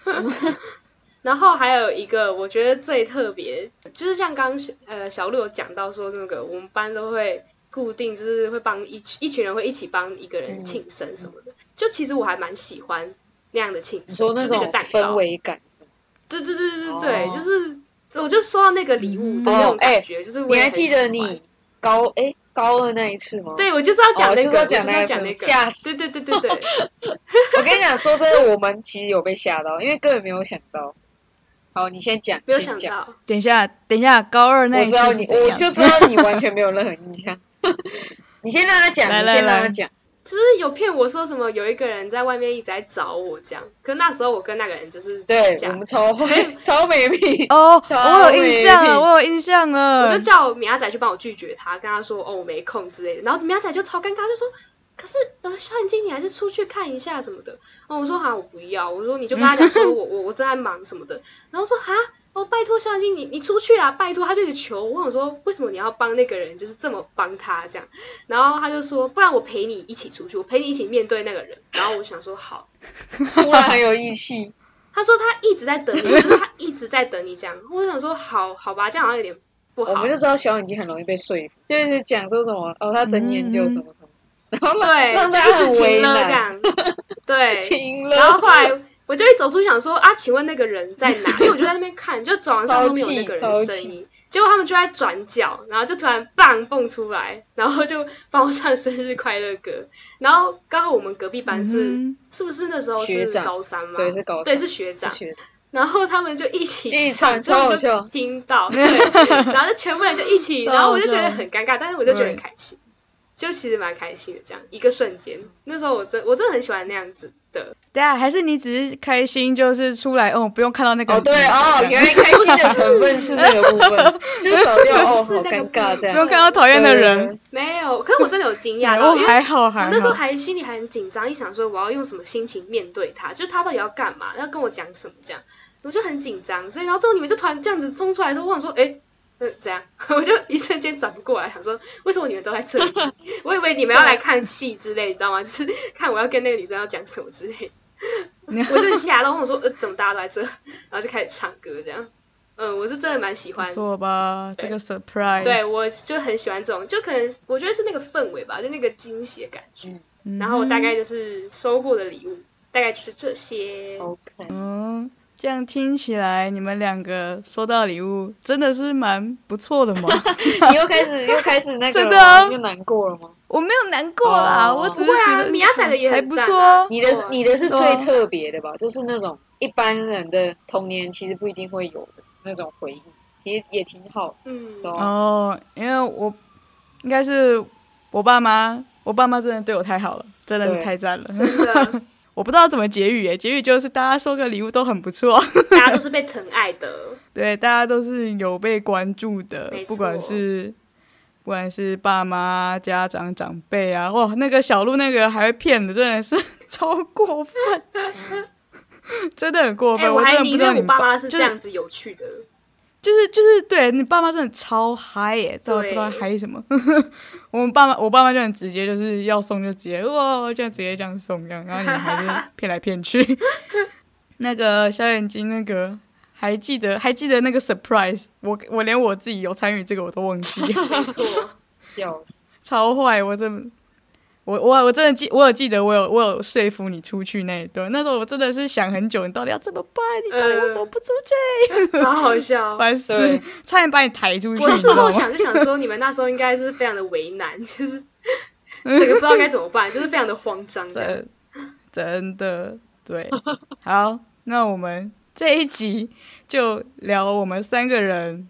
[SPEAKER 2] *laughs* 然后还有一个我觉得最特别，就是像刚刚呃小鹿有讲到说那个我们班都会固定就是会帮一群一群人会一起帮一个人
[SPEAKER 3] 嗯
[SPEAKER 2] 庆生什么的，就其实我还蛮喜欢那样的庆
[SPEAKER 3] 你
[SPEAKER 2] 生，
[SPEAKER 3] 说那种
[SPEAKER 2] 就那个蛋
[SPEAKER 3] 氛
[SPEAKER 2] 糕，
[SPEAKER 3] 围感。
[SPEAKER 2] 对对对对对对，
[SPEAKER 3] 哦
[SPEAKER 2] 就是我就收到那个礼物的那种感觉，就是我
[SPEAKER 3] 你还记得你高哎高二那一次吗？
[SPEAKER 2] 对，我就是要讲那个，
[SPEAKER 3] 哦就是要
[SPEAKER 2] 我就是
[SPEAKER 3] 讲那个
[SPEAKER 2] 要讲那个，
[SPEAKER 3] 吓死
[SPEAKER 2] 对对对对对，*laughs*
[SPEAKER 3] 我跟你讲，说真的，我们其实有被吓到，因为根本没有想到。好，你先讲，
[SPEAKER 2] 没有
[SPEAKER 3] 先讲。
[SPEAKER 2] 想到，
[SPEAKER 1] 等一下，等一下，高二那一次
[SPEAKER 3] 我知道你，我就知道你完全没有任何印象。*laughs* 你先让他讲，
[SPEAKER 1] 来
[SPEAKER 3] 你先
[SPEAKER 1] 来来
[SPEAKER 3] 让他讲。
[SPEAKER 2] 就是有骗我说什么有一个人在外面一直在找我这样，可那时候我跟那个人就是吵
[SPEAKER 3] 对，
[SPEAKER 2] 架。
[SPEAKER 3] 我们超 *laughs* 超美丽。
[SPEAKER 1] 哦，我有印象了，我有印象了我
[SPEAKER 2] 就。叫米亚仔去帮我拒绝他，跟他说哦我没空之类的，然后米亚仔就超尴尬，就说可是呃小眼睛你还是出去看一下什么的，哦我说好我不要，我说你就跟他讲说我 *laughs* 我我正在忙什么的，然后说哈哦拜托小眼睛你你出去啦，拜托他就一直求我，我想说为什么你要帮那个人就是这么帮他这样，然后他就说不然我陪你一起出去，我陪你一起面对那个人，然后我想说好。*laughs*
[SPEAKER 3] 突然很有义气。
[SPEAKER 2] 他说他一直在等你，就是他一直在等你这样。我就想说，好好吧，这样好像有点不好。
[SPEAKER 3] 我们就知道小眼睛很容易被说服，就是讲说什么哦，他等研究什么什么，然后让
[SPEAKER 2] 对，
[SPEAKER 3] 让他
[SPEAKER 2] 就一直
[SPEAKER 3] 很为
[SPEAKER 2] 停了这，样。对，*laughs*
[SPEAKER 3] 停
[SPEAKER 2] 然后。后来 *laughs* 我就一走出去想说啊，请问那个人在哪？*laughs* 因为我就在那边看，就走廊上都没有那个人的声音。结果他们就在转角，然后就突然棒蹦出来，然后就帮我唱生日快乐歌。然后刚好我们隔壁班是、
[SPEAKER 1] 嗯
[SPEAKER 2] 是不是那时候是高三嘛？
[SPEAKER 3] 对，是高
[SPEAKER 2] 对是学长。然后他们就一起
[SPEAKER 3] 一起唱
[SPEAKER 2] 之后我就听到，*laughs* 对，然后就全部人就一起，然后我就觉得很尴尬，但是我就觉得很开心，就其实蛮开心的，这样一个瞬间，那时候我真我真的很喜欢那样子的，
[SPEAKER 1] 对啊，还是你只是开心，就是出来哦，不用看到那个
[SPEAKER 3] 哦，对哦，原来开心的成分是那个部分，*laughs* 就是少掉哦，好
[SPEAKER 2] 是那个
[SPEAKER 3] 尴尬这样
[SPEAKER 1] 不用。看到讨厌的人。
[SPEAKER 2] 没有，可是我真的有惊讶
[SPEAKER 1] 哦，
[SPEAKER 2] 到，因为
[SPEAKER 1] 还好
[SPEAKER 2] 我那时候。还心里还很紧张，一想说我要用什么心情面对他，就是他到底要干嘛，要跟我讲什么这样，我就很紧张，所以然后最后你们就突然这样子冲出来的时候，我想说，哎。嗯，怎样？*laughs* 我就一瞬间转不过来，想说为什么你们都在这里？*laughs* 我以为你们要来看戏之类，你知道吗？就是看我要跟那个女生要讲什么之类。*laughs* 我就吓到，我说，呃，怎么大家都在这？然后就开始唱歌这样。嗯，我是真的蛮喜欢
[SPEAKER 1] 不，错吧？这
[SPEAKER 2] 对
[SPEAKER 1] 个 surprise，
[SPEAKER 2] 对我就很喜欢这种，就可能我觉得是那个氛围吧，就那个惊喜的感觉。
[SPEAKER 1] 嗯
[SPEAKER 2] 然后我大概就是收过的礼物，大概就是这些。
[SPEAKER 3] OK，
[SPEAKER 1] 嗯，这样听起来你们两个收到礼物真的是蛮不错的嘛。*laughs*
[SPEAKER 3] 你又开始又开始那个 *laughs*
[SPEAKER 1] 真的啊
[SPEAKER 3] 了又难过了吗？
[SPEAKER 1] 我没有难过啦，
[SPEAKER 3] 哦
[SPEAKER 1] 我只是觉得
[SPEAKER 2] 米亚仔的也很
[SPEAKER 1] 还不错啊。
[SPEAKER 3] 你的你的是最特别的吧？就是那种一般人的童年其实不一定会有的那种回忆，其实也挺好。
[SPEAKER 2] 嗯，
[SPEAKER 1] 哦，因为我应该是我爸妈，我爸妈真的对我太好了，真的是太赞了。*laughs*
[SPEAKER 2] 真的，
[SPEAKER 1] 我不知道怎么结语耶，结语就是大家收个礼物都很不错，*laughs*
[SPEAKER 2] 大家都是被疼爱的。*laughs*
[SPEAKER 1] 对，大家都是有被关注的，不管是不管是爸妈、家长、长辈啊，哇，那个小鹿那个还会骗的，真的是 *laughs* 超过分。真的很过
[SPEAKER 2] 哎、
[SPEAKER 1] 分。
[SPEAKER 2] 我还以为我爸妈是
[SPEAKER 1] 就是
[SPEAKER 2] 这样子有趣的。
[SPEAKER 1] 就是就是就是对你爸妈真的超嗨耶，知道不知道嗨什么。*laughs* 我们爸妈我爸妈就很直接，就是要送就直接哇，就直接这样送这样，然后你们还是 *laughs* 骗来骗去。*laughs* 那个小眼睛那个。还记得还记得那个 surprise，我我连我自己有参与这个我都忘记了，
[SPEAKER 2] 没错，
[SPEAKER 3] 笑死！
[SPEAKER 1] 超坏！我真的，我我我真的记，我有记得我有我有说服你出去那一段，那时候我真的是想很久，你到底要怎么办？你到底为什么不出去？*laughs*
[SPEAKER 2] 好好笑。
[SPEAKER 1] 烦死
[SPEAKER 3] 对，
[SPEAKER 1] 差点把你抬出去，
[SPEAKER 2] 我？事 *laughs* 后想就想说，你们那时候应该是非常的为难，就是这个不知道该怎么办，就是非常的慌张。*laughs*
[SPEAKER 1] 真真的对，好，那我们这一集就聊我们三个人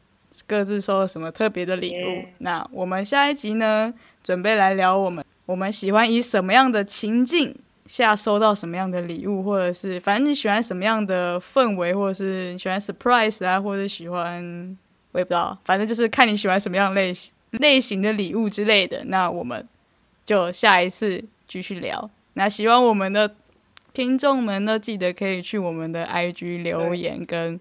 [SPEAKER 1] 各自收了什么特别的礼物。
[SPEAKER 3] 耶
[SPEAKER 1] 那我们下一集呢，准备来聊我们我们喜欢以什么样的情境下收到什么样的礼物，或者是反正你喜欢什么样的氛围，或者是你喜欢 surprise 啊，或者喜欢我也不知道，反正就是看你喜欢什么样类型类型的礼物之类的。那我们就下一次继续聊。那喜欢我们的听众们呢，记得可以去我们的 IG 留言跟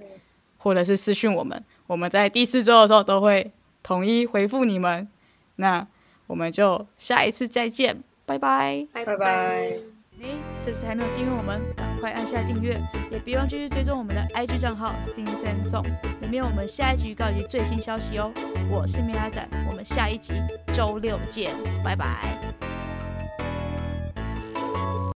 [SPEAKER 1] 或者是私讯我们，我们在第四周的时候都会统一回复你们。那我们就下一次再见，拜拜。
[SPEAKER 2] 拜
[SPEAKER 3] 拜拜
[SPEAKER 1] 你是不是还没有订阅我们？赶快按下订阅，也别忘继续追踪我们的 IG 账号 Sing Sing Song，里面有我们下一集预告以及最新消息哦。我是米拉仔，我们下一集周六见，拜拜。